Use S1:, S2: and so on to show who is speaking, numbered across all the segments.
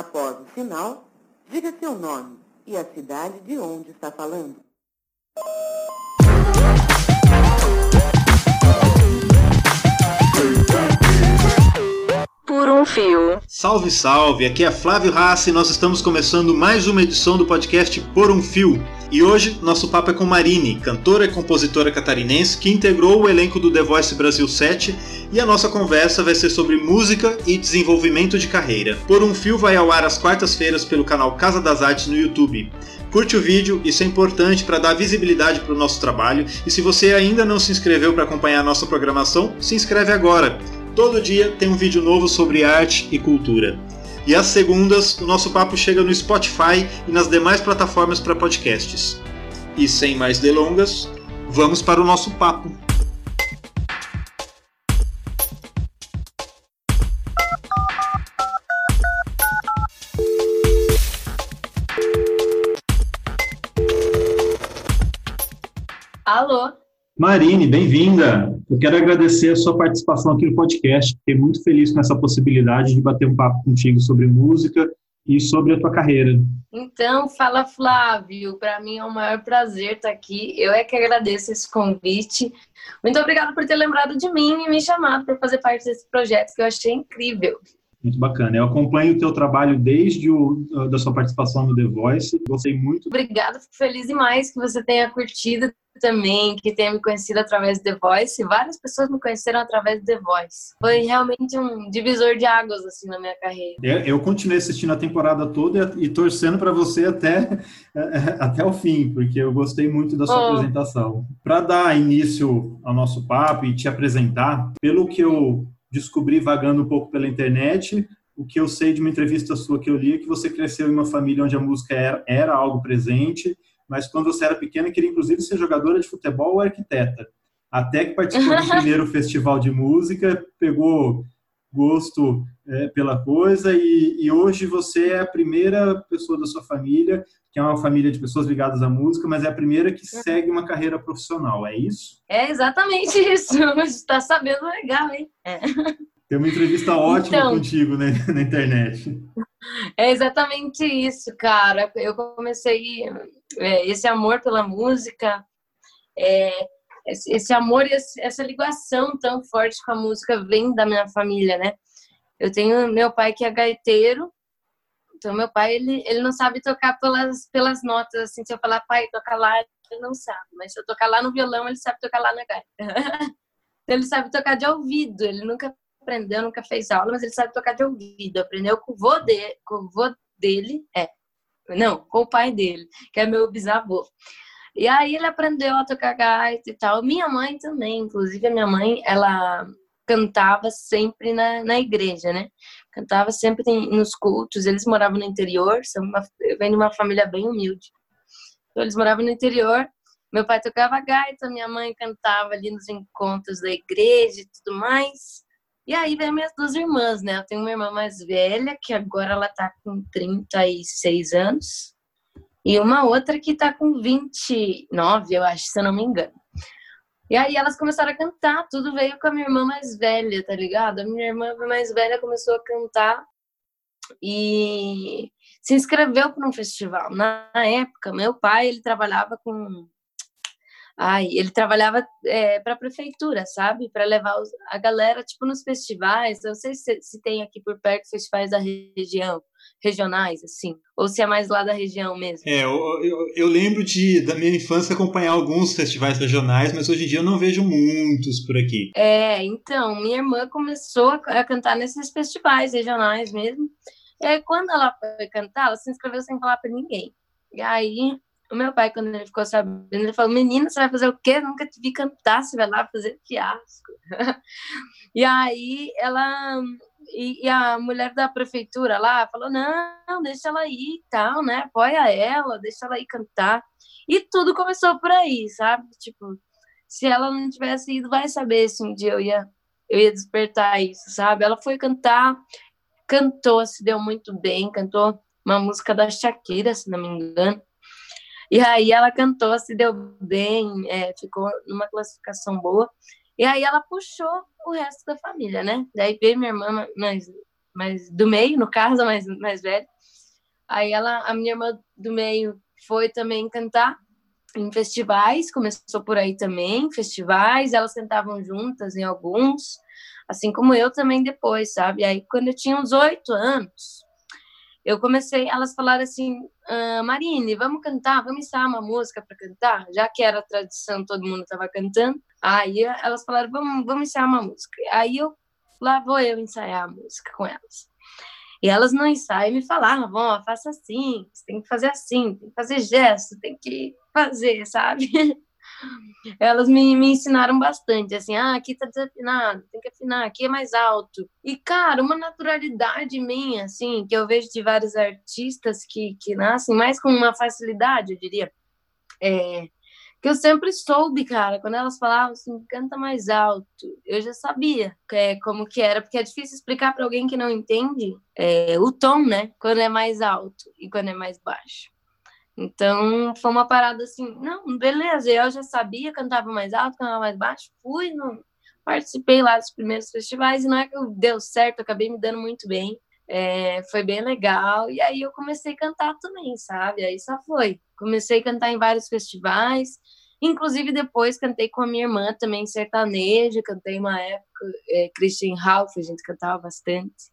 S1: Após o sinal, diga seu nome e a cidade de onde está falando.
S2: Por um fio.
S3: Salve, salve! Aqui é Flávio Rassi e nós estamos começando mais uma edição do podcast Por um Fio. E hoje nosso papo é com Marine, cantora e compositora catarinense que integrou o elenco do The Voice Brasil 7 e a nossa conversa vai ser sobre música e desenvolvimento de carreira. Por um Fio vai ao ar às quartas-feiras pelo canal Casa das Artes no YouTube. Curte o vídeo, isso é importante para dar visibilidade para o nosso trabalho. E se você ainda não se inscreveu para acompanhar a nossa programação, se inscreve agora. Todo dia tem um vídeo novo sobre arte e cultura. E às segundas, o nosso papo chega no Spotify e nas demais plataformas para podcasts. E sem mais delongas, vamos para o nosso papo. Marine, bem-vinda. Eu quero agradecer a sua participação aqui no podcast. Fiquei muito feliz com essa possibilidade de bater um papo contigo sobre música e sobre a tua carreira.
S2: Então, fala Flávio, para mim é um maior prazer estar aqui. Eu é que agradeço esse convite. Muito obrigada por ter lembrado de mim e me chamado para fazer parte desse projeto que eu achei incrível.
S3: Muito bacana. Eu acompanho o teu trabalho desde o, da sua participação no The Voice. Gostei muito.
S2: Obrigada, fico feliz demais que você tenha curtido também, que tenha me conhecido através do The Voice. Várias pessoas me conheceram através do The Voice. Foi realmente um divisor de águas assim na minha carreira.
S3: Eu, eu continuei assistindo a temporada toda e, e torcendo para você até até o fim, porque eu gostei muito da sua oh. apresentação. Para dar início ao nosso papo e te apresentar, pelo que eu descobri vagando um pouco pela internet. O que eu sei de uma entrevista sua que eu li é que você cresceu em uma família onde a música era, era algo presente, mas quando você era pequena queria inclusive ser jogadora de futebol ou arquiteta. Até que participou do primeiro festival de música, pegou gosto é, pela coisa e, e, hoje você é a primeira pessoa da sua família que é uma família de pessoas ligadas à música, mas é a primeira que uhum. segue uma carreira profissional, é isso?
S2: É exatamente isso. Está sabendo legal, hein? É.
S3: Tem uma entrevista ótima então, contigo né, na internet.
S2: É exatamente isso, cara. Eu comecei é, esse amor pela música, é, esse amor e essa ligação tão forte com a música vem da minha família, né? Eu tenho meu pai que é gaiteiro, então meu pai ele, ele não sabe tocar pelas pelas notas assim, se eu falar pai toca lá, ele não sabe, mas se eu tocar lá no violão, ele sabe tocar lá na gaita. então ele sabe tocar de ouvido, ele nunca aprendeu, nunca fez aula, mas ele sabe tocar de ouvido. Aprendeu com o vô, de, com o vô dele, é. Não, com o pai dele, que é meu bisavô. E aí ele aprendeu a tocar gaita e tal. Minha mãe também, inclusive a minha mãe, ela cantava sempre na, na igreja, né? Cantava sempre nos cultos. Eles moravam no interior, são uma, eu venho de uma família bem humilde. Então eles moravam no interior. Meu pai tocava gaita, minha mãe cantava ali nos encontros da igreja e tudo mais. E aí vem minhas duas irmãs, né? Eu tenho uma irmã mais velha, que agora ela tá com 36 anos e uma outra que tá com 29, eu acho, se eu não me engano. E aí elas começaram a cantar, tudo veio com a minha irmã mais velha, tá ligado? A minha irmã mais velha começou a cantar e se inscreveu para um festival. Na época, meu pai, ele trabalhava com Ai, ele trabalhava é, para a prefeitura, sabe? Para levar os, a galera, tipo, nos festivais. Eu não sei se, se tem aqui por perto festivais da região, regionais, assim. Ou se é mais lá da região mesmo.
S3: É, eu, eu, eu, lembro de, da minha infância, acompanhar alguns festivais regionais, mas hoje em dia eu não vejo muitos por aqui.
S2: É, então, minha irmã começou a, a cantar nesses festivais regionais mesmo. E aí, quando ela foi cantar, ela se inscreveu sem falar para ninguém. E aí, o meu pai, quando ele ficou sabendo, ele falou: Menina, você vai fazer o quê? nunca te vi cantar, você vai lá fazer fiasco. e aí ela. E, e, a mulher da prefeitura lá falou: Não, deixa ela ir e tal, né? Apoia ela, deixa ela ir cantar. E tudo começou por aí, sabe? Tipo, se ela não tivesse ido, vai saber se um dia eu ia, eu ia despertar isso, sabe? Ela foi cantar, cantou, se deu muito bem, cantou uma música da Shakira, se não me engano. E aí ela cantou, se deu bem, é, ficou numa classificação boa. E aí ela puxou o resto da família, né? Daí veio minha irmã mais, mais do meio, no caso, mais, mais velha. Aí ela, a minha irmã do meio foi também cantar em festivais, começou por aí também, festivais, elas cantavam juntas em alguns, assim como eu também depois, sabe? Aí quando eu tinha uns oito anos, eu comecei, elas falaram assim, ah, Marine, vamos cantar, vamos ensaiar uma música para cantar, já que era tradição, todo mundo estava cantando. Aí elas falaram, vamos, vamos ensaiar uma música. Aí eu lá vou eu ensaiar a música com elas. E elas no ensaio me falavam, ó, faça assim, você tem que fazer assim, tem que fazer gesto, tem que fazer, sabe? Elas me, me ensinaram bastante, assim, ah, aqui tá desafinado, tem que afinar, aqui é mais alto. E, cara, uma naturalidade minha, assim, que eu vejo de vários artistas que, que nascem mais com uma facilidade, eu diria, é, que eu sempre soube, cara, quando elas falavam assim, canta mais alto, eu já sabia é, como que era, porque é difícil explicar para alguém que não entende é, o tom, né, quando é mais alto e quando é mais baixo. Então, foi uma parada assim, não, beleza, eu já sabia, cantava mais alto, cantava mais baixo, fui, no, participei lá dos primeiros festivais, e não é que deu certo, acabei me dando muito bem, é, foi bem legal, e aí eu comecei a cantar também, sabe? Aí só foi. Comecei a cantar em vários festivais, inclusive depois cantei com a minha irmã também sertaneja, cantei uma época, é, Christian Ralph, a gente cantava bastante.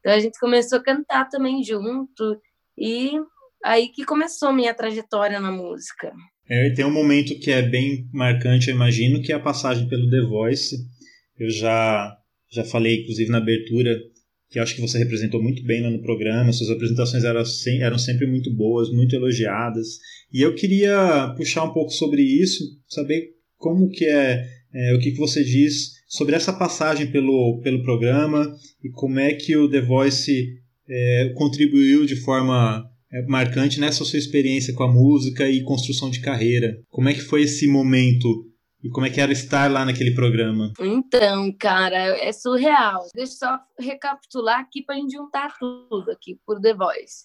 S2: Então a gente começou a cantar também junto, e aí que começou minha trajetória na música.
S3: É, tem um momento que é bem marcante, eu imagino, que é a passagem pelo The Voice. Eu já, já falei, inclusive, na abertura que acho que você representou muito bem lá no programa, suas apresentações eram, sem, eram sempre muito boas, muito elogiadas. E eu queria puxar um pouco sobre isso, saber como que é, é o que, que você diz sobre essa passagem pelo, pelo programa e como é que o The Voice é, contribuiu de forma marcante nessa sua experiência com a música e construção de carreira. Como é que foi esse momento e como é que era estar lá naquele programa?
S2: Então, cara, é surreal. Deixa eu só recapitular aqui para a gente juntar tudo aqui por The Voice.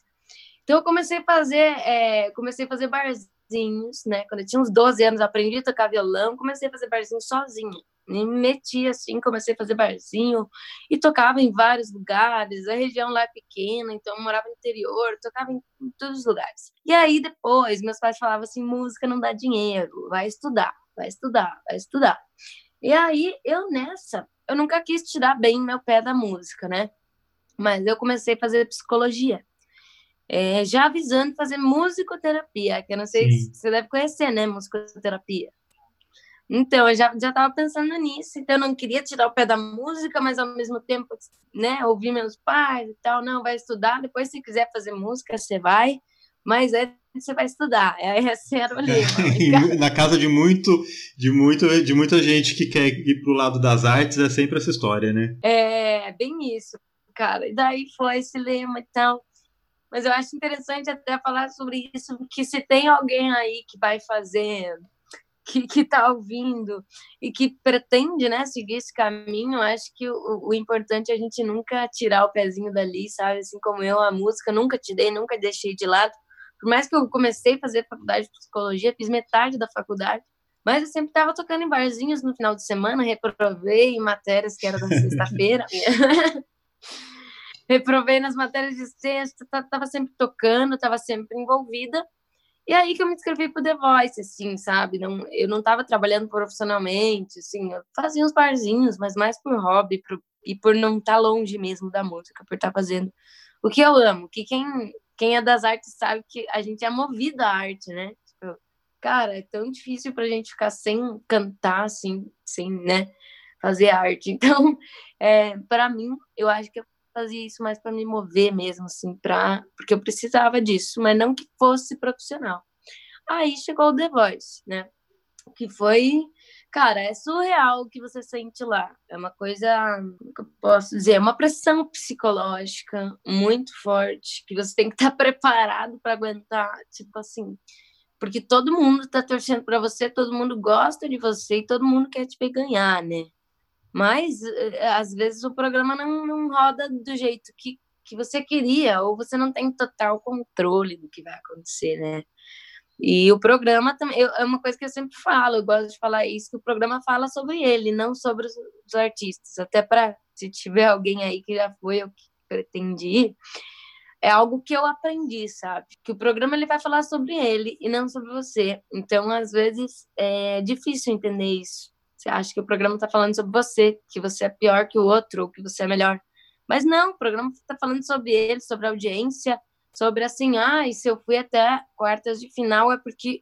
S2: Então, eu comecei a fazer, é, comecei a fazer barzinhos, né? Quando eu tinha uns 12 anos, aprendi a tocar violão, comecei a fazer barzinho sozinha. Me meti assim, comecei a fazer barzinho e tocava em vários lugares. A região lá é pequena, então eu morava no interior, tocava em, em todos os lugares. E aí depois, meus pais falavam assim: música não dá dinheiro, vai estudar vai estudar, vai estudar. E aí, eu nessa, eu nunca quis tirar bem meu pé da música, né? Mas eu comecei a fazer psicologia. É, já avisando fazer musicoterapia, que eu não sei Sim. se você deve conhecer, né? Musicoterapia. Então, eu já, já tava pensando nisso, então eu não queria tirar o pé da música, mas ao mesmo tempo, né, ouvir meus pais e tal, não, vai estudar, depois se quiser fazer música, você vai, mas é você vai estudar. É, esse era o lema.
S3: Na casa de muito, de muito, de muita gente que quer ir pro lado das artes, é sempre essa história, né?
S2: É, bem isso, cara. E daí foi esse lema e tal. Mas eu acho interessante até falar sobre isso, porque se tem alguém aí que vai fazer, que, que tá ouvindo e que pretende, né, seguir esse caminho, acho que o, o importante é a gente nunca tirar o pezinho dali, sabe? Assim como eu, a música, nunca tirei, nunca deixei de lado por mais que eu comecei a fazer faculdade de psicologia, fiz metade da faculdade, mas eu sempre estava tocando em barzinhos no final de semana, reprovei em matérias que era da sexta-feira. reprovei nas matérias de sexta, estava sempre tocando, estava sempre envolvida. E aí que eu me inscrevi pro The Voice, assim, sabe? Não, eu não estava trabalhando profissionalmente, assim, eu fazia uns barzinhos, mas mais por hobby e por não estar tá longe mesmo da música, por estar tá fazendo o que eu amo, que quem quem é das artes sabe que a gente é movido à arte, né? Tipo, cara, é tão difícil pra gente ficar sem cantar, assim, sem, né, fazer arte. Então, é, para mim, eu acho que fazia isso mais para me mover mesmo, assim, pra, porque eu precisava disso, mas não que fosse profissional. Aí chegou o The Voice, né? Que foi Cara, é surreal o que você sente lá. É uma coisa, que eu posso dizer, é uma pressão psicológica muito forte, que você tem que estar preparado para aguentar, tipo assim, porque todo mundo está torcendo para você, todo mundo gosta de você e todo mundo quer te ver ganhar, né? Mas eh, às vezes o programa não, não roda do jeito que, que você queria, ou você não tem total controle do que vai acontecer, né? E o programa também é uma coisa que eu sempre falo, eu gosto de falar isso, que o programa fala sobre ele, não sobre os, os artistas. Até para se tiver alguém aí que já foi ou que pretende ir, é algo que eu aprendi, sabe? Que o programa ele vai falar sobre ele e não sobre você. Então, às vezes, é difícil entender isso. Você acha que o programa está falando sobre você, que você é pior que o outro, ou que você é melhor. Mas não, o programa está falando sobre ele, sobre a audiência, sobre assim, ah, e se eu fui até quartas de final é porque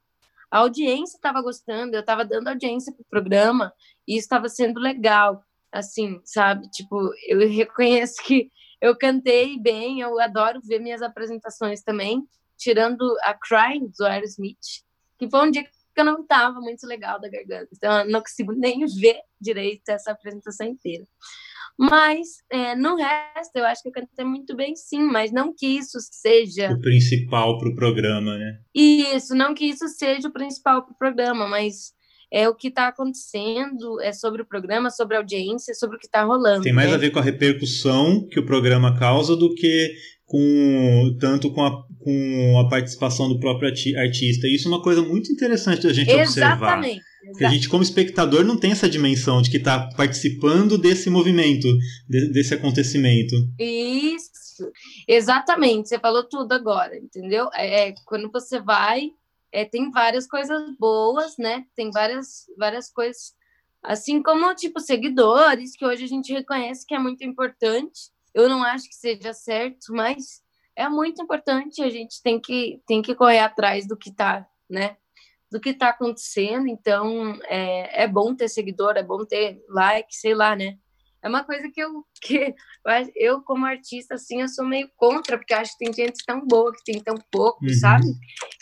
S2: a audiência estava gostando, eu estava dando audiência para o programa e estava sendo legal, assim, sabe? Tipo, eu reconheço que eu cantei bem, eu adoro ver minhas apresentações também, tirando a Crying do Aerosmith, que foi um dia que eu não estava muito legal da garganta, então eu não consigo nem ver direito essa apresentação inteira. Mas é, no resto, eu acho que eu cantei muito bem, sim, mas não que isso seja.
S3: O principal para o programa, né?
S2: Isso, não que isso seja o principal para o programa, mas é o que está acontecendo, é sobre o programa, sobre a audiência, sobre o que está rolando.
S3: Tem mais né? a ver com a repercussão que o programa causa do que com tanto com a, com a participação do próprio artista. Isso é uma coisa muito interessante da gente Exatamente. observar. Porque a gente, como espectador, não tem essa dimensão de que está participando desse movimento, de, desse acontecimento.
S2: Isso, exatamente. Você falou tudo agora, entendeu? É, é, quando você vai, é, tem várias coisas boas, né? Tem várias, várias coisas, assim como, tipo, seguidores, que hoje a gente reconhece que é muito importante. Eu não acho que seja certo, mas é muito importante. A gente tem que, tem que correr atrás do que está, né? do que está acontecendo. Então, é, é bom ter seguidor, é bom ter like, sei lá, né? É uma coisa que eu, que eu como artista, assim, eu sou meio contra, porque acho que tem gente tão boa, que tem tão pouco, uhum. sabe?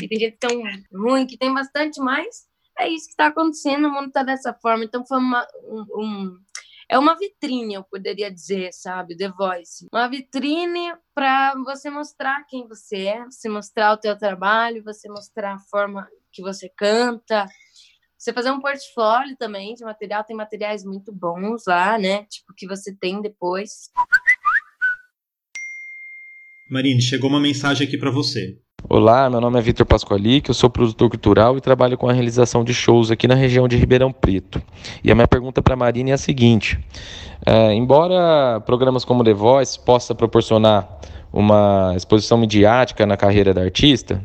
S2: E tem gente tão ruim, que tem bastante mais. É isso que está acontecendo, o mundo está dessa forma. Então, foi uma, um, um é uma vitrine, eu poderia dizer, sabe, The Voice. Uma vitrine para você mostrar quem você é, você mostrar o teu trabalho, você mostrar a forma que você canta. Você fazer um portfólio também de material, tem materiais muito bons lá, né? Tipo, que você tem depois.
S3: Marine, chegou uma mensagem aqui para você.
S4: Olá, meu nome é Vitor Pasqualic, eu sou produtor cultural e trabalho com a realização de shows aqui na região de Ribeirão Preto. E a minha pergunta para a Marina é a seguinte: é, embora programas como The Voice possa proporcionar uma exposição midiática na carreira da artista,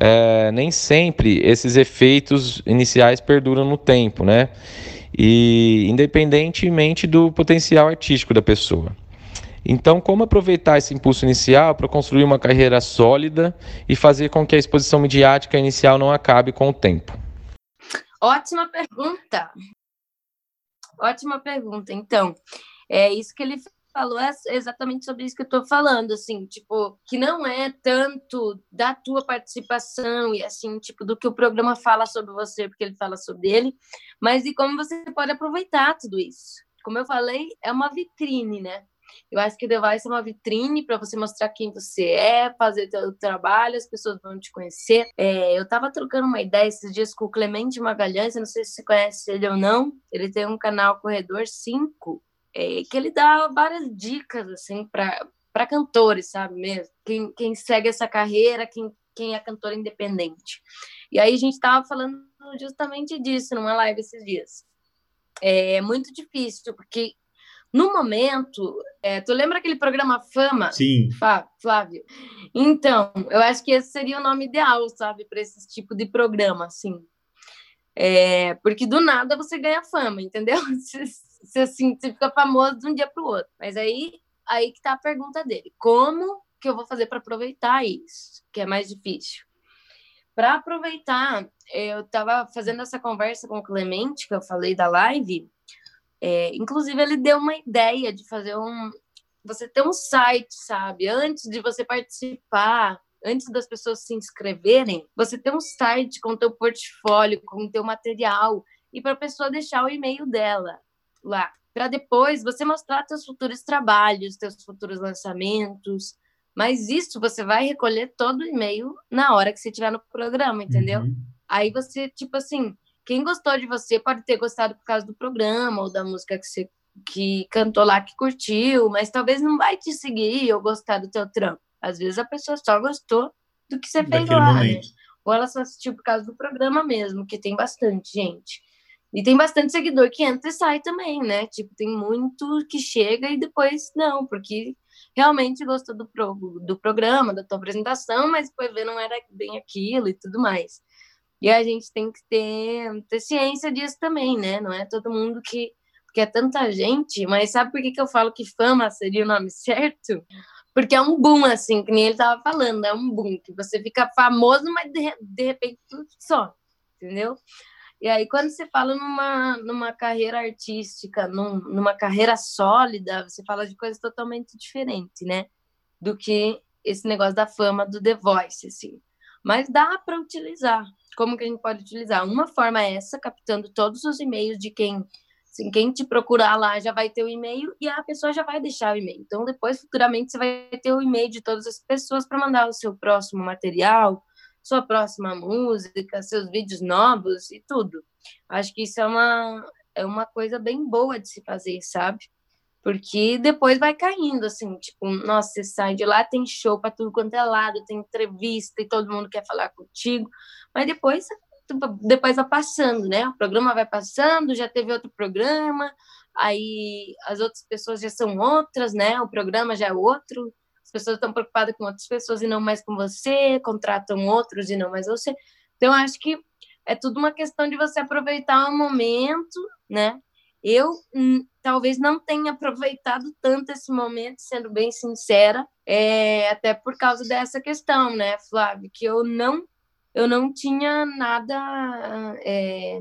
S4: é, nem sempre esses efeitos iniciais perduram no tempo, né? E independentemente do potencial artístico da pessoa. Então, como aproveitar esse impulso inicial para construir uma carreira sólida e fazer com que a exposição midiática inicial não acabe com o tempo?
S2: Ótima pergunta. Ótima pergunta. Então, é isso que ele falou é exatamente sobre isso que eu estou falando, assim, tipo, que não é tanto da tua participação e assim, tipo, do que o programa fala sobre você, porque ele fala sobre ele, mas de como você pode aproveitar tudo isso. Como eu falei, é uma vitrine, né? Eu acho que o Device é uma vitrine para você mostrar quem você é, fazer seu trabalho, as pessoas vão te conhecer. É, eu estava trocando uma ideia esses dias com o Clemente Magalhães, eu não sei se você conhece ele ou não. Ele tem um canal Corredor 5, é, que ele dá várias dicas assim para cantores, sabe mesmo? Quem, quem segue essa carreira, quem, quem é cantor independente. E aí a gente estava falando justamente disso numa live esses dias. É muito difícil, porque no momento, é, tu lembra aquele programa Fama?
S3: Sim.
S2: Flávio. Então, eu acho que esse seria o nome ideal, sabe, para esse tipo de programa, assim. É, porque do nada você ganha fama, entendeu? Você, assim, você fica famoso de um dia para o outro. Mas aí, aí que tá a pergunta dele: como que eu vou fazer para aproveitar isso? Que é mais difícil. Para aproveitar, eu estava fazendo essa conversa com o Clemente, que eu falei da live, é, inclusive, ele deu uma ideia de fazer um. Você ter um site, sabe? Antes de você participar, antes das pessoas se inscreverem, você ter um site com o teu portfólio, com o teu material, e para a pessoa deixar o e-mail dela lá. Para depois você mostrar teus futuros trabalhos, teus futuros lançamentos. Mas isso você vai recolher todo o e-mail na hora que você estiver no programa, entendeu? Uhum. Aí você, tipo assim, quem gostou de você pode ter gostado por causa do programa ou da música que você que cantou lá que curtiu, mas talvez não vai te seguir ou gostar do teu trampo. Às vezes a pessoa só gostou do que você fez lá, né? Ou ela só assistiu por causa do programa mesmo, que tem bastante gente. E tem bastante seguidor que entra e sai também, né? Tipo, tem muito que chega e depois não, porque realmente gostou do, pro, do programa, da tua apresentação, mas depois vê não era bem aquilo e tudo mais. E a gente tem que ter, ter ciência disso também, né? Não é todo mundo que. Porque é tanta gente, mas sabe por que, que eu falo que fama seria o nome certo? Porque é um boom, assim, que nem ele tava falando, é um boom, que você fica famoso, mas de, de repente tudo só, entendeu? E aí, quando você fala numa, numa carreira artística, num, numa carreira sólida, você fala de coisas totalmente diferentes, né? Do que esse negócio da fama do The Voice, assim. Mas dá para utilizar. Como que a gente pode utilizar? Uma forma é essa, captando todos os e-mails de quem Assim, quem te procurar lá já vai ter o e-mail e a pessoa já vai deixar o e-mail. Então, depois, futuramente, você vai ter o e-mail de todas as pessoas para mandar o seu próximo material, sua próxima música, seus vídeos novos e tudo. Acho que isso é uma, é uma coisa bem boa de se fazer, sabe? Porque depois vai caindo, assim, tipo, nossa, você sai de lá, tem show para tudo quanto é lado, tem entrevista e todo mundo quer falar contigo, mas depois, depois vai passando, né? O programa vai passando, já teve outro programa, aí as outras pessoas já são outras, né? O programa já é outro, pessoas estão preocupadas com outras pessoas e não mais com você, contratam outros e não mais você. Então, acho que é tudo uma questão de você aproveitar o momento, né? Eu hum, talvez não tenha aproveitado tanto esse momento, sendo bem sincera, é, até por causa dessa questão, né, Flávio, que eu não eu não tinha nada é,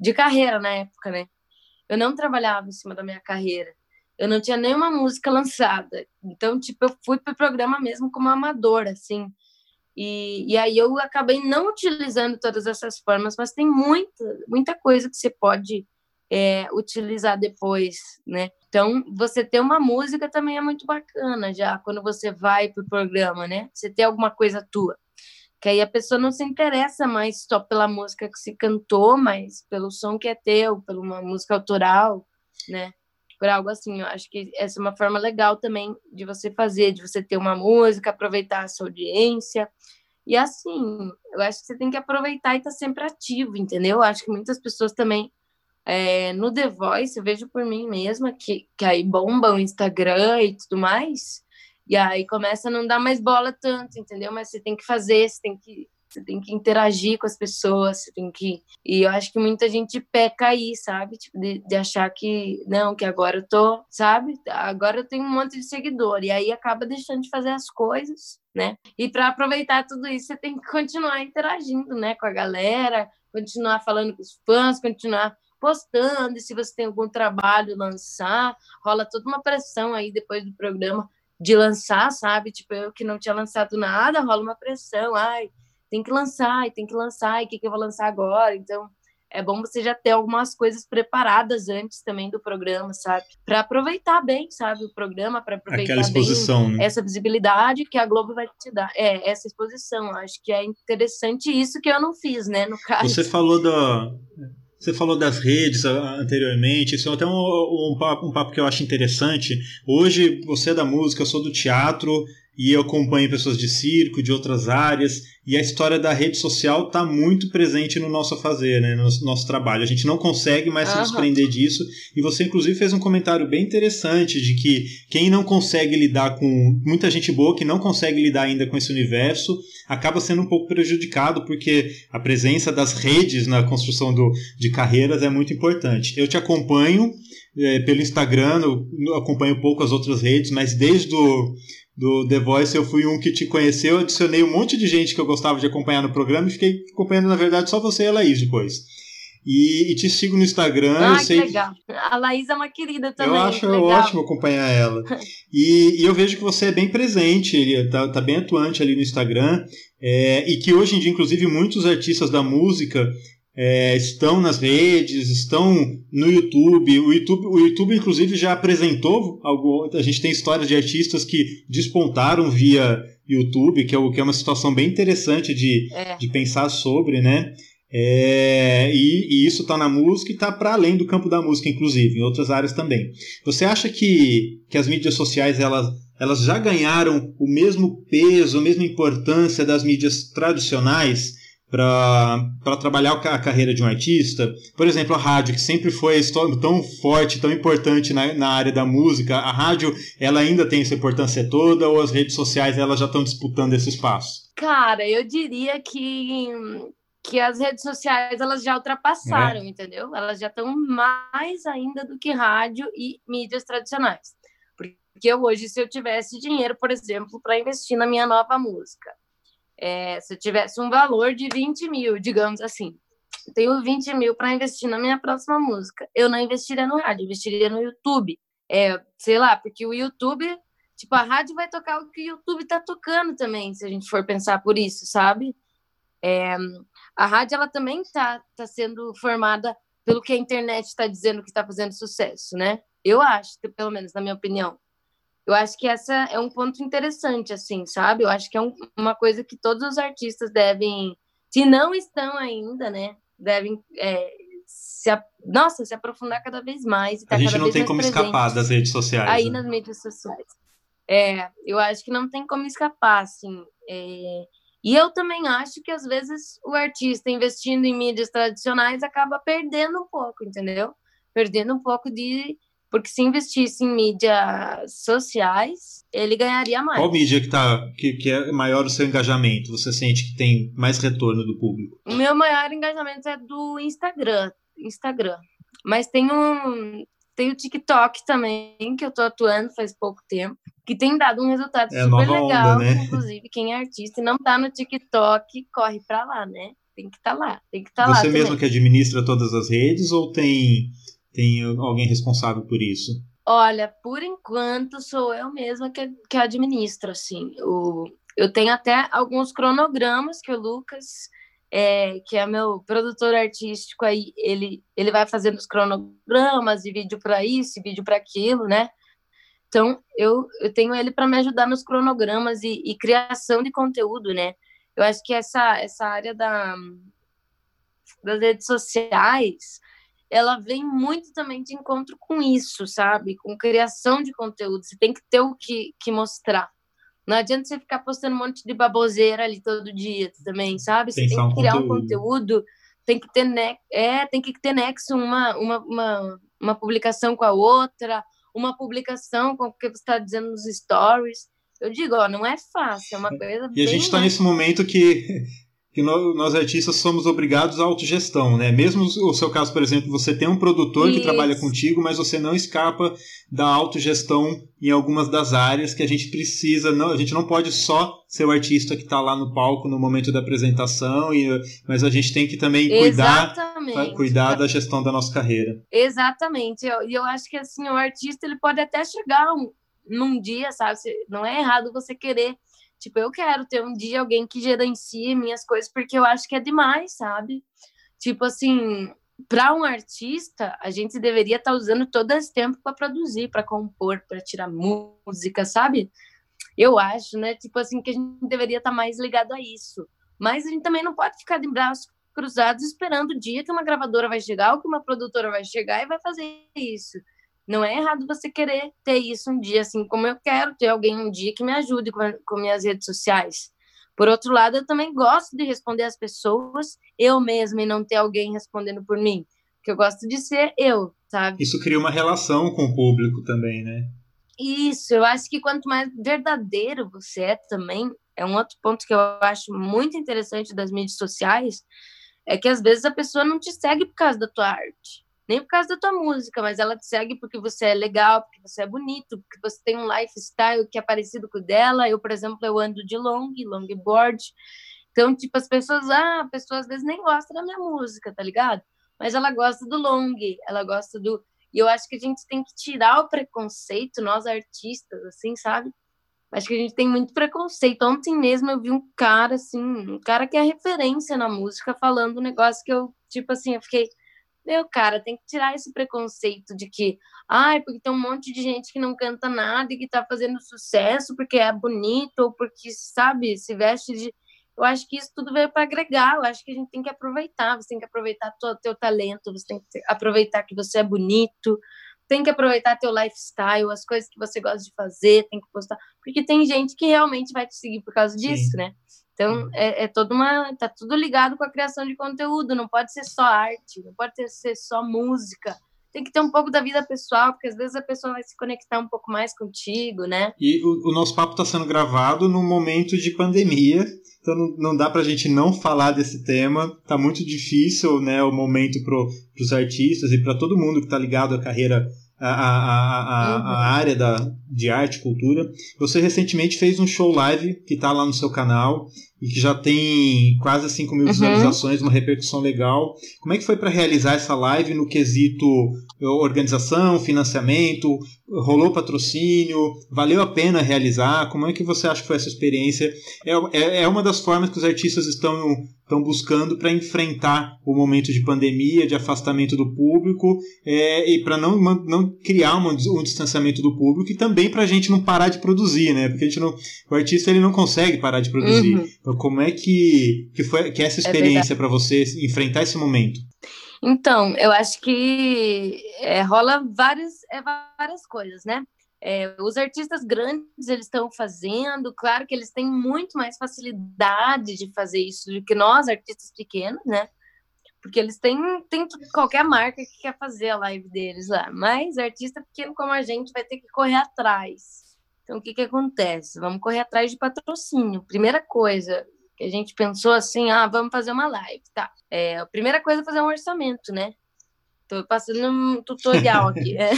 S2: de carreira na época, né? Eu não trabalhava em cima da minha carreira eu não tinha nenhuma música lançada. Então, tipo, eu fui para o programa mesmo como amadora, assim. E, e aí eu acabei não utilizando todas essas formas, mas tem muita, muita coisa que você pode é, utilizar depois, né? Então, você ter uma música também é muito bacana já, quando você vai para o programa, né? Você ter alguma coisa tua. Que aí a pessoa não se interessa mais só pela música que se cantou, mas pelo som que é teu, pela uma música autoral, né? por algo assim. Eu acho que essa é uma forma legal também de você fazer, de você ter uma música, aproveitar a sua audiência. E assim, eu acho que você tem que aproveitar e estar tá sempre ativo, entendeu? Eu acho que muitas pessoas também é, no The Voice, eu vejo por mim mesma que, que aí bomba o Instagram e tudo mais, e aí começa a não dar mais bola tanto, entendeu? Mas você tem que fazer, você tem que você tem que interagir com as pessoas, você tem que. E eu acho que muita gente peca aí, sabe? Tipo, de, de achar que, não, que agora eu tô, sabe? Agora eu tenho um monte de seguidor. E aí acaba deixando de fazer as coisas, né? E para aproveitar tudo isso, você tem que continuar interagindo, né, com a galera, continuar falando com os fãs, continuar postando, e se você tem algum trabalho lançar, rola toda uma pressão aí depois do programa de lançar, sabe? Tipo, eu que não tinha lançado nada, rola uma pressão, ai, tem que lançar, tem que lançar, e o que, que eu vou lançar agora? Então, é bom você já ter algumas coisas preparadas antes também do programa, sabe? Para aproveitar bem, sabe, o programa, para aproveitar
S3: Aquela exposição,
S2: bem
S3: né?
S2: essa visibilidade que a Globo vai te dar. É, essa exposição. Acho que é interessante isso que eu não fiz, né, no caso.
S3: Você falou da você falou das redes anteriormente, isso é até um, um, papo, um papo que eu acho interessante. Hoje você é da música, eu sou do teatro, e eu acompanho pessoas de circo, de outras áreas, e a história da rede social está muito presente no nosso fazer, né, no nosso trabalho. A gente não consegue mais uhum. se desprender disso, e você inclusive fez um comentário bem interessante de que quem não consegue lidar com muita gente boa que não consegue lidar ainda com esse universo, acaba sendo um pouco prejudicado porque a presença das redes na construção do, de carreiras é muito importante. Eu te acompanho é, pelo Instagram, eu acompanho pouco as outras redes, mas desde o do The Voice, eu fui um que te conheceu, adicionei um monte de gente que eu gostava de acompanhar no programa e fiquei acompanhando, na verdade, só você e a Laís depois. E, e te sigo no Instagram.
S2: Ah,
S3: eu
S2: que
S3: sei
S2: legal. A Laís é uma querida também.
S3: Eu acho
S2: legal.
S3: ótimo acompanhar ela. E, e, eu vejo que você é bem presente, tá, tá bem atuante ali no Instagram. É, e que hoje em dia, inclusive, muitos artistas da música é, estão nas redes, estão no YouTube. O YouTube, o YouTube inclusive já apresentou algo. A gente tem histórias de artistas que despontaram via YouTube, que é, o, que é uma situação bem interessante de, é. de pensar sobre, né? É, e, e, isso está na música e está para além do campo da música, inclusive, em outras áreas também. Você acha que, que as mídias sociais elas, elas já ganharam o mesmo peso, a mesma importância das mídias tradicionais? Para trabalhar a carreira de um artista? Por exemplo, a rádio, que sempre foi tão forte, tão importante na, na área da música, a rádio ela ainda tem essa importância toda ou as redes sociais elas já estão disputando esse espaço?
S2: Cara, eu diria que que as redes sociais elas já ultrapassaram, é. entendeu? Elas já estão mais ainda do que rádio e mídias tradicionais. Porque eu hoje, se eu tivesse dinheiro, por exemplo, para investir na minha nova música, é, se eu tivesse um valor de 20 mil, digamos assim, tenho 20 mil para investir na minha próxima música, eu não investiria no rádio, investiria no YouTube. É, sei lá, porque o YouTube, tipo, a rádio vai tocar o que o YouTube está tocando também, se a gente for pensar por isso, sabe? É, a rádio, ela também está tá sendo formada pelo que a internet está dizendo que está fazendo sucesso, né? Eu acho, pelo menos na minha opinião. Eu acho que essa é um ponto interessante, assim, sabe? Eu acho que é um, uma coisa que todos os artistas devem, se não estão ainda, né? Devem é, se, nossa, se aprofundar cada vez mais.
S3: Tá a gente não tem como escapar das redes sociais.
S2: Aí
S3: né?
S2: nas mídias sociais. É, eu acho que não tem como escapar, assim. É, e eu também acho que às vezes o artista investindo em mídias tradicionais acaba perdendo um pouco, entendeu? Perdendo um pouco de porque se investisse em mídias sociais, ele ganharia mais.
S3: Qual mídia que, tá, que, que é maior o seu engajamento? Você sente que tem mais retorno do público?
S2: O meu maior engajamento é do Instagram. Instagram. Mas tem um. Tem o TikTok também, que eu tô atuando faz pouco tempo, que tem dado um resultado é super legal. Onda, né? Inclusive, quem é artista e não tá no TikTok, corre pra lá, né? Tem que estar tá lá, tem que estar tá
S3: lá.
S2: Você
S3: mesmo também. que administra todas as redes ou tem tem alguém responsável por isso?
S2: Olha, por enquanto sou eu mesma que, que administro, assim. O, eu tenho até alguns cronogramas que o Lucas, é, que é meu produtor artístico, aí ele, ele vai fazendo os cronogramas e vídeo para isso, vídeo para aquilo, né? Então, eu, eu tenho ele para me ajudar nos cronogramas e, e, criação de conteúdo, né? Eu acho que essa, essa área da, das redes sociais ela vem muito também de encontro com isso, sabe? Com criação de conteúdo. Você tem que ter o que, que mostrar. Não adianta você ficar postando um monte de baboseira ali todo dia também, sabe? Você Pensar tem que criar um conteúdo. um conteúdo, tem que ter, ne é, tem que ter nexo uma, uma, uma, uma publicação com a outra, uma publicação com o que você está dizendo nos stories. Eu digo, ó, não é fácil, é uma coisa.
S3: E a gente está nesse momento que que nós, nós, artistas somos obrigados à autogestão, né? Mesmo o seu caso, por exemplo, você tem um produtor Isso. que trabalha contigo, mas você não escapa da autogestão em algumas das áreas que a gente precisa. Não, a gente não pode só ser o artista que está lá no palco no momento da apresentação, e, mas a gente tem que também cuidar, cuidar da gestão da nossa carreira.
S2: Exatamente. E eu, eu acho que assim o artista ele pode até chegar um, num dia, sabe? Não é errado você querer Tipo, eu quero ter um dia alguém que gerencie minhas coisas, porque eu acho que é demais, sabe? Tipo assim, para um artista, a gente deveria estar tá usando todo esse tempo para produzir, para compor, para tirar música, sabe? Eu acho, né? Tipo assim, que a gente deveria estar tá mais ligado a isso. Mas a gente também não pode ficar de braços cruzados esperando o dia que uma gravadora vai chegar ou que uma produtora vai chegar e vai fazer isso. Não é errado você querer ter isso um dia, assim como eu quero ter alguém um dia que me ajude com, com minhas redes sociais. Por outro lado, eu também gosto de responder as pessoas eu mesma e não ter alguém respondendo por mim. Porque eu gosto de ser eu, sabe?
S3: Isso cria uma relação com o público também, né?
S2: Isso, eu acho que quanto mais verdadeiro você é também, é um outro ponto que eu acho muito interessante das mídias sociais, é que às vezes a pessoa não te segue por causa da tua arte nem por causa da tua música, mas ela te segue porque você é legal, porque você é bonito, porque você tem um lifestyle que é parecido com o dela. Eu, por exemplo, eu ando de long, longboard. Então, tipo, as pessoas, ah, a pessoa às vezes nem gosta da minha música, tá ligado? Mas ela gosta do long, ela gosta do. E eu acho que a gente tem que tirar o preconceito, nós artistas, assim, sabe? Acho que a gente tem muito preconceito. Ontem mesmo eu vi um cara, assim, um cara que é referência na música, falando um negócio que eu, tipo assim, eu fiquei meu, cara, tem que tirar esse preconceito de que, ai, porque tem um monte de gente que não canta nada e que tá fazendo sucesso porque é bonito ou porque, sabe, se veste de. Eu acho que isso tudo veio para agregar. Eu acho que a gente tem que aproveitar. Você tem que aproveitar o teu talento, você tem que aproveitar que você é bonito, tem que aproveitar teu lifestyle, as coisas que você gosta de fazer, tem que postar. Porque tem gente que realmente vai te seguir por causa disso, Sim. né? Então, uhum. é, é toda uma. Tá tudo ligado com a criação de conteúdo, não pode ser só arte, não pode ser só música. Tem que ter um pouco da vida pessoal, porque às vezes a pessoa vai se conectar um pouco mais contigo, né?
S3: E o, o nosso papo está sendo gravado num momento de pandemia, então não, não dá pra gente não falar desse tema. Tá muito difícil, né, o momento pro, pros artistas e para todo mundo que tá ligado à carreira a, a, a, uhum. a, área da, de arte e cultura. Você recentemente fez um show live que está lá no seu canal e que já tem quase 5 mil uhum. visualizações, uma repercussão legal. Como é que foi para realizar essa live no quesito organização, financiamento? Rolou patrocínio? Valeu a pena realizar? Como é que você acha que foi essa experiência? É, é, é uma das formas que os artistas estão, estão buscando para enfrentar o momento de pandemia, de afastamento do público é, e para não, não criar um, um distanciamento do público e também para a gente não parar de produzir, né? Porque a gente não, o artista ele não consegue parar de produzir. Uhum. Como é que, que foi que é essa é experiência é para você enfrentar esse momento?
S2: Então, eu acho que é, rola várias, é, várias coisas, né? É, os artistas grandes eles estão fazendo, claro que eles têm muito mais facilidade de fazer isso do que nós, artistas pequenos, né? Porque eles têm, têm qualquer marca que quer fazer a live deles lá. Mas artista pequeno como a gente vai ter que correr atrás. Então, o que, que acontece? Vamos correr atrás de patrocínio. Primeira coisa que a gente pensou assim, ah, vamos fazer uma live, tá? É, a primeira coisa é fazer um orçamento, né? Tô passando um tutorial aqui. É.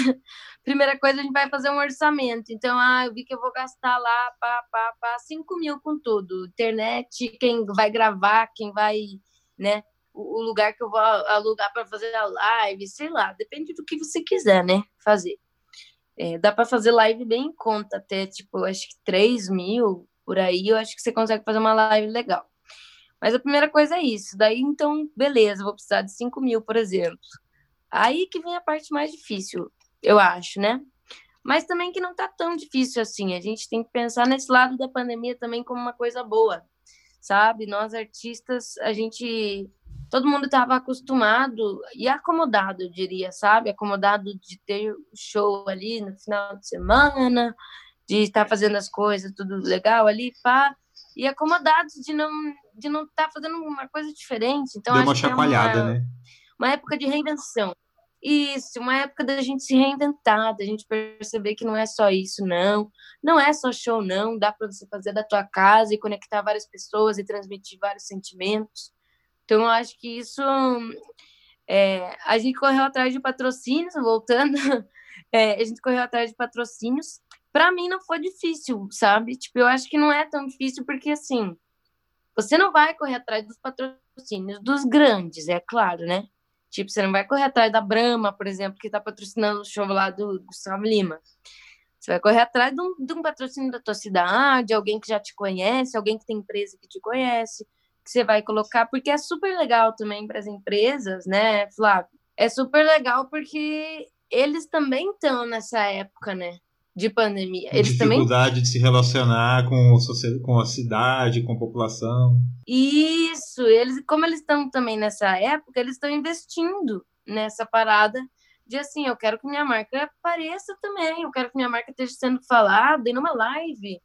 S2: Primeira coisa, a gente vai fazer um orçamento. Então, ah, eu vi que eu vou gastar lá para pá, pá, 5 mil com tudo. Internet, quem vai gravar, quem vai, né? O, o lugar que eu vou alugar para fazer a live, sei lá, depende do que você quiser, né? Fazer. É, dá para fazer live bem em conta, até tipo, acho que 3 mil por aí, eu acho que você consegue fazer uma live legal. Mas a primeira coisa é isso. Daí, então, beleza, vou precisar de 5 mil, por exemplo. Aí que vem a parte mais difícil, eu acho, né? Mas também que não tá tão difícil assim. A gente tem que pensar nesse lado da pandemia também como uma coisa boa, sabe? Nós artistas, a gente todo mundo estava acostumado e acomodado, eu diria, sabe? Acomodado de ter show ali no final de semana, de estar fazendo as coisas tudo legal ali, pá, e acomodados de não de não estar tá fazendo uma coisa diferente. Então
S3: Deu uma chacoalhada, é uma, né?
S2: Uma época de reinvenção. Isso, uma época da gente se reinventar, da gente perceber que não é só isso, não. Não é só show, não. Dá para você fazer da tua casa e conectar várias pessoas e transmitir vários sentimentos. Então, eu acho que isso. É, a gente correu atrás de patrocínios, voltando, é, a gente correu atrás de patrocínios. Para mim não foi difícil, sabe? Tipo, eu acho que não é tão difícil porque assim, você não vai correr atrás dos patrocínios dos grandes, é claro, né? Tipo, você não vai correr atrás da Brahma, por exemplo, que está patrocinando o show lá do Gustavo Lima. Você vai correr atrás de um, de um patrocínio da tua cidade, alguém que já te conhece, alguém que tem empresa que te conhece que você vai colocar, porque é super legal também para as empresas, né, Flávio? É super legal porque eles também estão nessa época, né? De pandemia. Eles
S3: dificuldade
S2: também...
S3: de se relacionar com, com a cidade, com a população.
S2: Isso, eles, como eles estão também nessa época, eles estão investindo nessa parada de assim, eu quero que minha marca apareça também, eu quero que minha marca esteja sendo falada em uma live,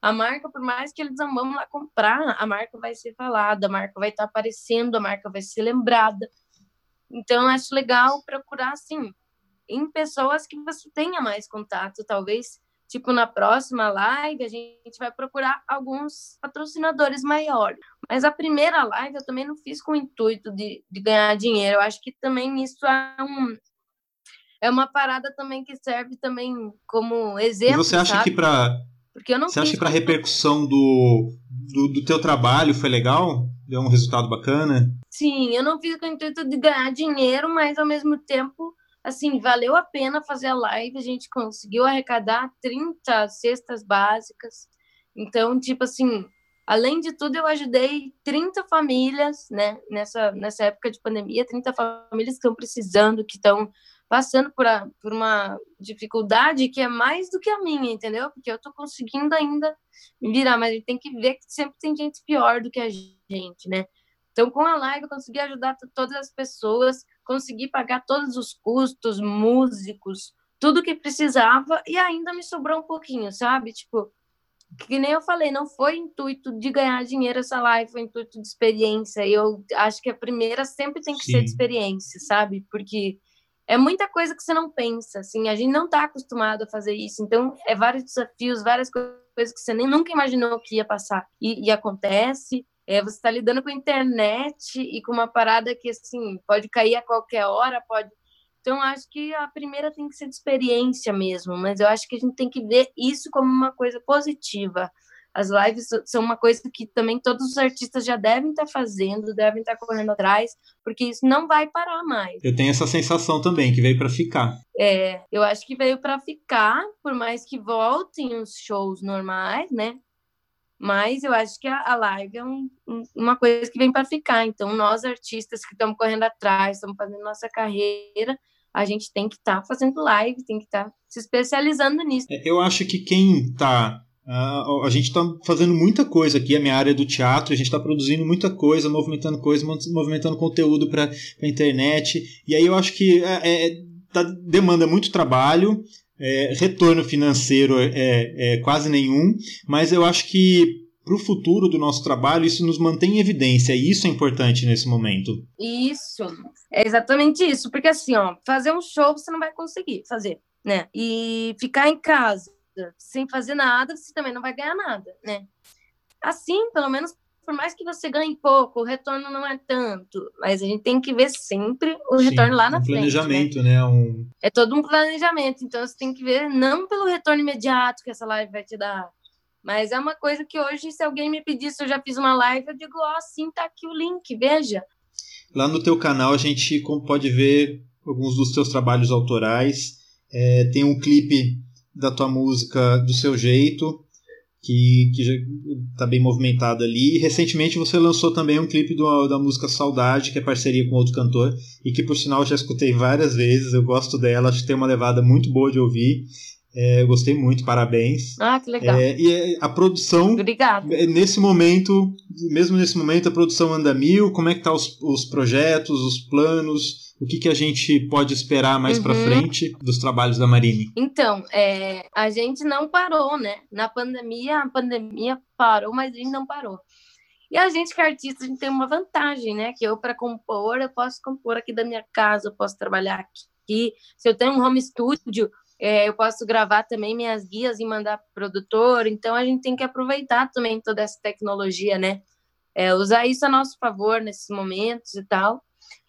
S2: a marca, por mais que eles não vão lá comprar, a marca vai ser falada, a marca vai estar tá aparecendo, a marca vai ser lembrada. Então, eu acho legal procurar, assim, em pessoas que você tenha mais contato, talvez, tipo, na próxima live, a gente vai procurar alguns patrocinadores maiores. Mas a primeira live eu também não fiz com o intuito de, de ganhar dinheiro. Eu acho que também isso é um, é uma parada também que serve também como exemplo.
S3: E você acha
S2: sabe?
S3: que para
S2: porque eu não
S3: Você acha que para a repercussão do, do, do teu trabalho foi legal? Deu um resultado bacana?
S2: Sim, eu não fiz com o intuito de ganhar dinheiro, mas ao mesmo tempo, assim, valeu a pena fazer a live. A gente conseguiu arrecadar 30 cestas básicas. Então, tipo assim, além de tudo, eu ajudei 30 famílias, né, nessa, nessa época de pandemia, 30 famílias que estão precisando, que estão passando por, a, por uma dificuldade que é mais do que a minha, entendeu? Porque eu estou conseguindo ainda me virar, mas a gente tem que ver que sempre tem gente pior do que a gente, né? Então, com a live, eu consegui ajudar todas as pessoas, consegui pagar todos os custos, músicos, tudo que precisava, e ainda me sobrou um pouquinho, sabe? Tipo, que nem eu falei, não foi intuito de ganhar dinheiro essa live, foi intuito de experiência. E eu acho que a primeira sempre tem que Sim. ser de experiência, sabe? Porque é muita coisa que você não pensa, assim, a gente não está acostumado a fazer isso. Então, é vários desafios, várias coisas que você nem nunca imaginou que ia passar. E, e acontece. É, você está lidando com a internet e com uma parada que, assim, pode cair a qualquer hora, pode então, acho que a primeira tem que ser de experiência mesmo, mas eu acho que a gente tem que ver isso como uma coisa positiva. As lives são uma coisa que também todos os artistas já devem estar fazendo, devem estar correndo atrás, porque isso não vai parar mais.
S3: Eu tenho essa sensação também, que veio para ficar.
S2: É, eu acho que veio para ficar, por mais que voltem os shows normais, né? Mas eu acho que a, a live é um, um, uma coisa que vem para ficar. Então, nós artistas que estamos correndo atrás, estamos fazendo nossa carreira, a gente tem que estar tá fazendo live, tem que estar tá se especializando nisso.
S3: É, eu acho que quem está Uh, a gente está fazendo muita coisa aqui, a minha área é do teatro, a gente está produzindo muita coisa, movimentando coisa, movimentando conteúdo para a internet. E aí eu acho que é, é, tá, demanda muito trabalho, é, retorno financeiro é, é, é quase nenhum, mas eu acho que para o futuro do nosso trabalho, isso nos mantém em evidência, e isso é importante nesse momento.
S2: Isso, é exatamente isso, porque assim, ó, fazer um show você não vai conseguir fazer, né? E ficar em casa sem fazer nada, você também não vai ganhar nada, né? Assim, pelo menos, por mais que você ganhe pouco, o retorno não é tanto, mas a gente tem que ver sempre o Sim, retorno lá na
S3: um
S2: frente.
S3: Planejamento, né? né? Um...
S2: É todo um planejamento, então você tem que ver não pelo retorno imediato que essa live vai te dar, mas é uma coisa que hoje, se alguém me pedir se eu já fiz uma live, eu digo, ó, oh, sim, tá aqui o link, veja.
S3: Lá no teu canal a gente pode ver alguns dos teus trabalhos autorais. É, tem um clipe da tua música do seu jeito, que, que já está bem movimentado ali. E recentemente você lançou também um clipe do, da música Saudade, que é parceria com outro cantor, e que por sinal já escutei várias vezes, eu gosto dela, acho que tem uma levada muito boa de ouvir. É, gostei muito, parabéns.
S2: Ah, que legal.
S3: É, e a produção.
S2: Obrigada.
S3: É, nesse momento, mesmo nesse momento, a produção anda mil. Como é que tá os, os projetos, os planos? O que, que a gente pode esperar mais uhum. para frente dos trabalhos da Marine?
S2: Então, é, a gente não parou, né? Na pandemia, a pandemia parou, mas a gente não parou. E a gente que é artista, a gente tem uma vantagem, né? Que eu, para compor, eu posso compor aqui da minha casa, eu posso trabalhar aqui. Se eu tenho um home studio, é, eu posso gravar também minhas guias e mandar para produtor. Então a gente tem que aproveitar também toda essa tecnologia, né? É, usar isso a nosso favor nesses momentos e tal.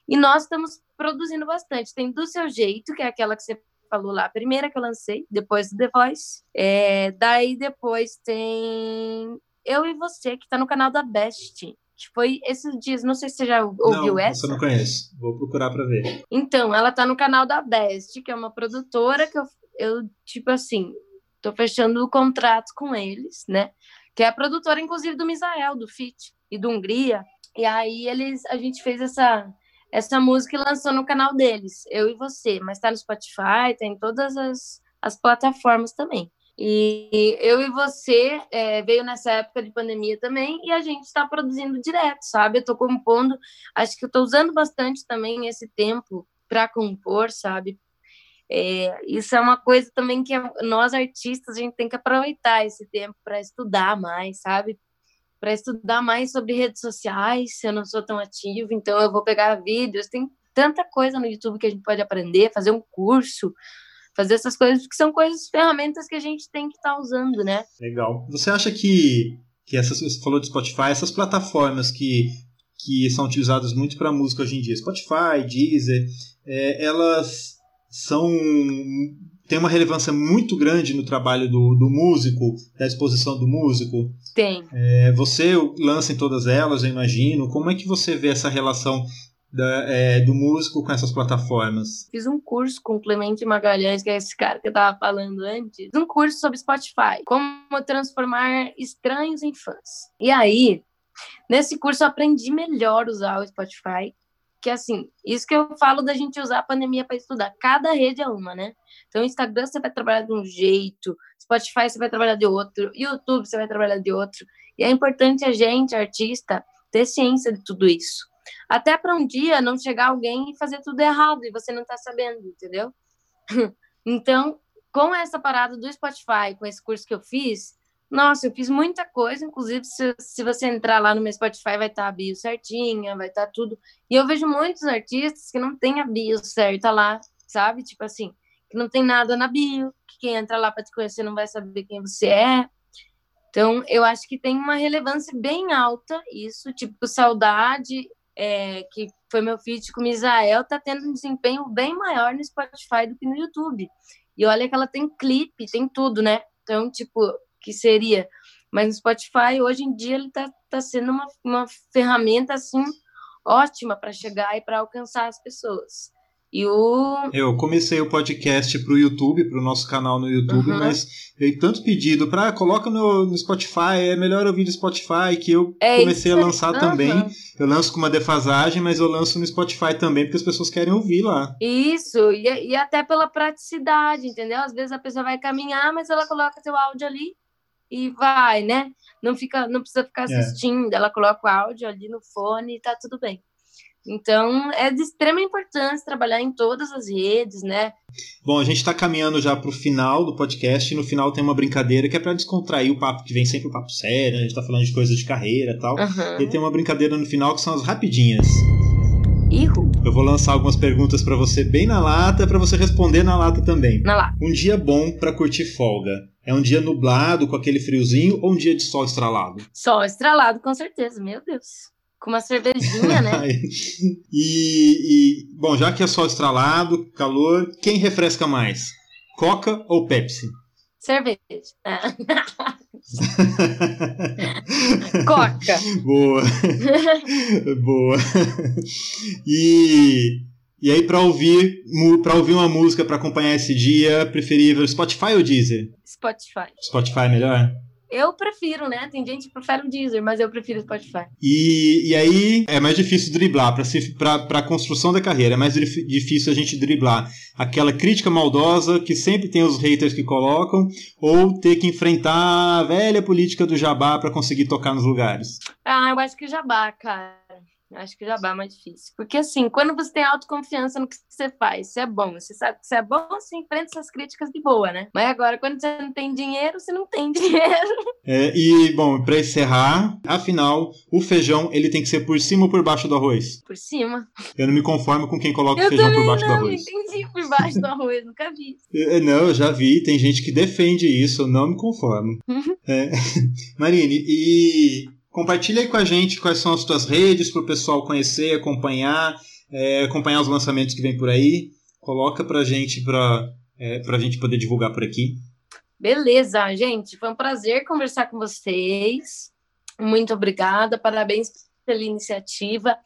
S2: E nós estamos produzindo bastante. Tem Do Seu Jeito, que é aquela que você falou lá, a primeira que eu lancei, depois do The Voice. É, daí depois tem Eu e Você, que está no canal da Best que foi esses dias, não sei se você já ouviu
S3: não,
S2: essa.
S3: Não, não conheço. Vou procurar para ver.
S2: Então, ela tá no canal da Best, que é uma produtora que eu, eu tipo assim, tô fechando contratos com eles, né? Que é a produtora, inclusive, do Misael, do Fit e do Hungria. E aí eles, a gente fez essa essa música e lançou no canal deles, eu e você, mas tá no Spotify, tem tá todas as, as plataformas também. E eu e você é, veio nessa época de pandemia também e a gente está produzindo direto, sabe? Eu estou compondo, acho que eu estou usando bastante também esse tempo para compor, sabe? É, isso é uma coisa também que nós artistas a gente tem que aproveitar esse tempo para estudar mais, sabe? Para estudar mais sobre redes sociais. Eu não sou tão ativo, então eu vou pegar vídeos. Tem tanta coisa no YouTube que a gente pode aprender, fazer um curso fazer essas coisas, porque são coisas, ferramentas que a gente tem que estar tá usando, né?
S3: Legal. Você acha que, que essas, você falou de Spotify, essas plataformas que, que são utilizadas muito para música hoje em dia, Spotify, Deezer, é, elas são tem uma relevância muito grande no trabalho do, do músico, da exposição do músico.
S2: Tem.
S3: É, você lança em todas elas, eu imagino. Como é que você vê essa relação da, é, do músico com essas plataformas?
S2: Fiz um curso com o Clemente Magalhães, que é esse cara que eu tava falando antes. Um curso sobre Spotify, como transformar estranhos em fãs. E aí, nesse curso eu aprendi melhor usar o Spotify, que assim, isso que eu falo da gente usar a pandemia para estudar. Cada rede é uma, né? Então, Instagram você vai trabalhar de um jeito, Spotify você vai trabalhar de outro, YouTube você vai trabalhar de outro. E é importante a gente, artista, ter ciência de tudo isso. Até para um dia não chegar alguém e fazer tudo errado e você não tá sabendo, entendeu? então, com essa parada do Spotify, com esse curso que eu fiz, Nossa, eu fiz muita coisa, inclusive se, se você entrar lá no meu Spotify vai estar tá a bio certinha, vai estar tá tudo. E eu vejo muitos artistas que não tem a bio certa lá, sabe? Tipo assim, que não tem nada na bio, que quem entra lá para te conhecer não vai saber quem você é. Então, eu acho que tem uma relevância bem alta isso, tipo, Saudade, é, que foi meu feat com Misael, tá tendo um desempenho bem maior no Spotify do que no YouTube. E olha que ela tem clipe, tem tudo, né? Então, tipo, que seria. Mas no Spotify, hoje em dia, ele tá, tá sendo uma, uma ferramenta, assim, ótima para chegar e para alcançar as pessoas. E o...
S3: Eu comecei o podcast pro YouTube, pro nosso canal no YouTube, uhum. mas veio tanto pedido para ah, coloca no, no, Spotify, é melhor ouvir no Spotify, que eu é comecei a lançar uhum. também. Eu lanço com uma defasagem, mas eu lanço no Spotify também, porque as pessoas querem ouvir lá.
S2: Isso, e, e até pela praticidade, entendeu? Às vezes a pessoa vai caminhar, mas ela coloca seu áudio ali e vai, né? Não, fica, não precisa ficar é. assistindo, é. ela coloca o áudio ali no fone e tá tudo bem. Então, é de extrema importância trabalhar em todas as redes, né?
S3: Bom, a gente está caminhando já para o final do podcast. E no final tem uma brincadeira que é para descontrair o papo, que vem sempre o papo sério, né? a gente está falando de coisas de carreira e tal. Uhum. E tem uma brincadeira no final que são as rapidinhas.
S2: Erro.
S3: Eu vou lançar algumas perguntas para você bem na lata, para você responder na lata também.
S2: Na lata.
S3: Um dia bom para curtir folga. É um dia nublado com aquele friozinho ou um dia de sol estralado?
S2: Sol estralado, com certeza. Meu Deus com uma cervejinha, né?
S3: e, e, bom, já que é sol estralado, calor, quem refresca mais? Coca ou Pepsi?
S2: Cerveja. Coca.
S3: Boa. Boa. E e aí para ouvir, para ouvir uma música para acompanhar esse dia, preferível Spotify ou Deezer?
S2: Spotify.
S3: Spotify é melhor?
S2: Eu prefiro, né? Tem gente que prefere o Deezer, mas eu prefiro o Spotify.
S3: E, e aí é mais difícil driblar para a construção da carreira. É mais difícil a gente driblar aquela crítica maldosa que sempre tem os haters que colocam, ou ter que enfrentar a velha política do jabá para conseguir tocar nos lugares.
S2: Ah, eu acho que jabá, cara. Acho que já é mais difícil. Porque, assim, quando você tem autoconfiança no que você faz, você é bom, você sabe que você é bom, você enfrenta essas críticas de boa, né? Mas agora, quando você não tem dinheiro, você não tem dinheiro.
S3: É, e, bom, para encerrar, afinal, o feijão, ele tem que ser por cima ou por baixo do arroz?
S2: Por cima.
S3: Eu não me conformo com quem coloca eu o feijão por baixo
S2: não,
S3: do arroz.
S2: Eu entendi por baixo do arroz, nunca vi.
S3: É, não, eu já vi, tem gente que defende isso, eu não me conformo. é. Marine, e Compartilha aí com a gente quais são as tuas redes para o pessoal conhecer, acompanhar, é, acompanhar os lançamentos que vem por aí. Coloca para gente para é, a gente poder divulgar por aqui.
S2: Beleza, gente. Foi um prazer conversar com vocês. Muito obrigada. Parabéns pela iniciativa.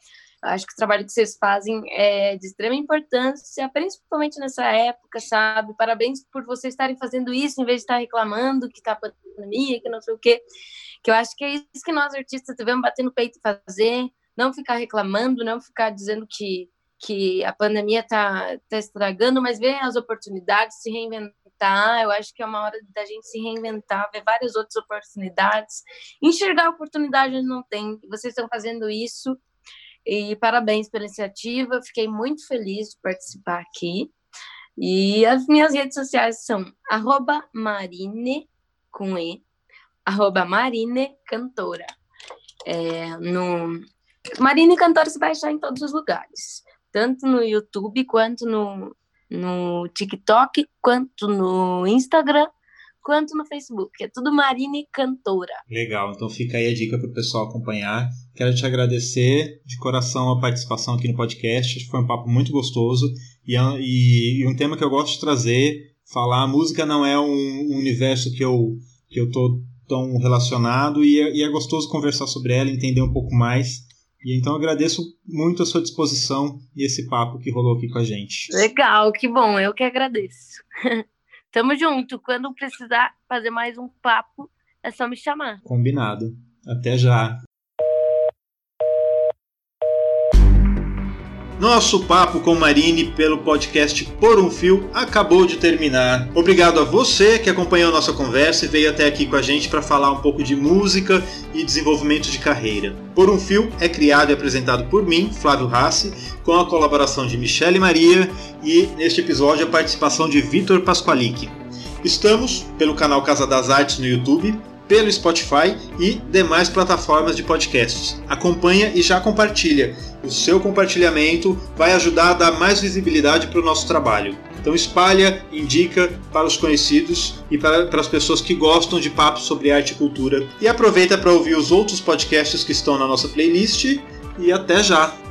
S2: Acho que o trabalho que vocês fazem é de extrema importância, principalmente nessa época, sabe? Parabéns por vocês estarem fazendo isso em vez de estar reclamando que está pandemia, que não sei o quê que eu acho que é isso que nós artistas devemos bater no peito e fazer, não ficar reclamando, não ficar dizendo que, que a pandemia está tá estragando, mas ver as oportunidades, se reinventar. Eu acho que é uma hora da gente se reinventar, ver várias outras oportunidades, enxergar a oportunidade onde não tem. Vocês estão fazendo isso e parabéns pela iniciativa. Fiquei muito feliz de participar aqui. E as minhas redes sociais são marine com E arroba Marine Cantora. É, no... Marine Cantora se vai achar em todos os lugares, tanto no YouTube, quanto no, no TikTok, quanto no Instagram, quanto no Facebook. É tudo Marine Cantora.
S3: Legal, então fica aí a dica para o pessoal acompanhar. Quero te agradecer de coração a participação aqui no podcast. Foi um papo muito gostoso e, é e, e um tema que eu gosto de trazer. Falar, a música não é um, um universo que eu que eu tô tão relacionado e é, e é gostoso conversar sobre ela, entender um pouco mais. E então agradeço muito a sua disposição e esse papo que rolou aqui com a gente.
S2: Legal, que bom, eu que agradeço. Tamo junto. Quando precisar fazer mais um papo, é só me chamar.
S3: Combinado. Até já. Nosso papo com Marine pelo podcast Por um Fio acabou de terminar. Obrigado a você que acompanhou nossa conversa e veio até aqui com a gente para falar um pouco de música e desenvolvimento de carreira. Por um Fio é criado e apresentado por mim, Flávio Rassi, com a colaboração de Michele Maria e neste episódio a participação de Vitor Pasqualic. Estamos pelo canal Casa das Artes no YouTube pelo Spotify e demais plataformas de podcasts. Acompanha e já compartilha. O seu compartilhamento vai ajudar a dar mais visibilidade para o nosso trabalho. Então espalha, indica para os conhecidos e para, para as pessoas que gostam de papos sobre arte e cultura. E aproveita para ouvir os outros podcasts que estão na nossa playlist. E até já!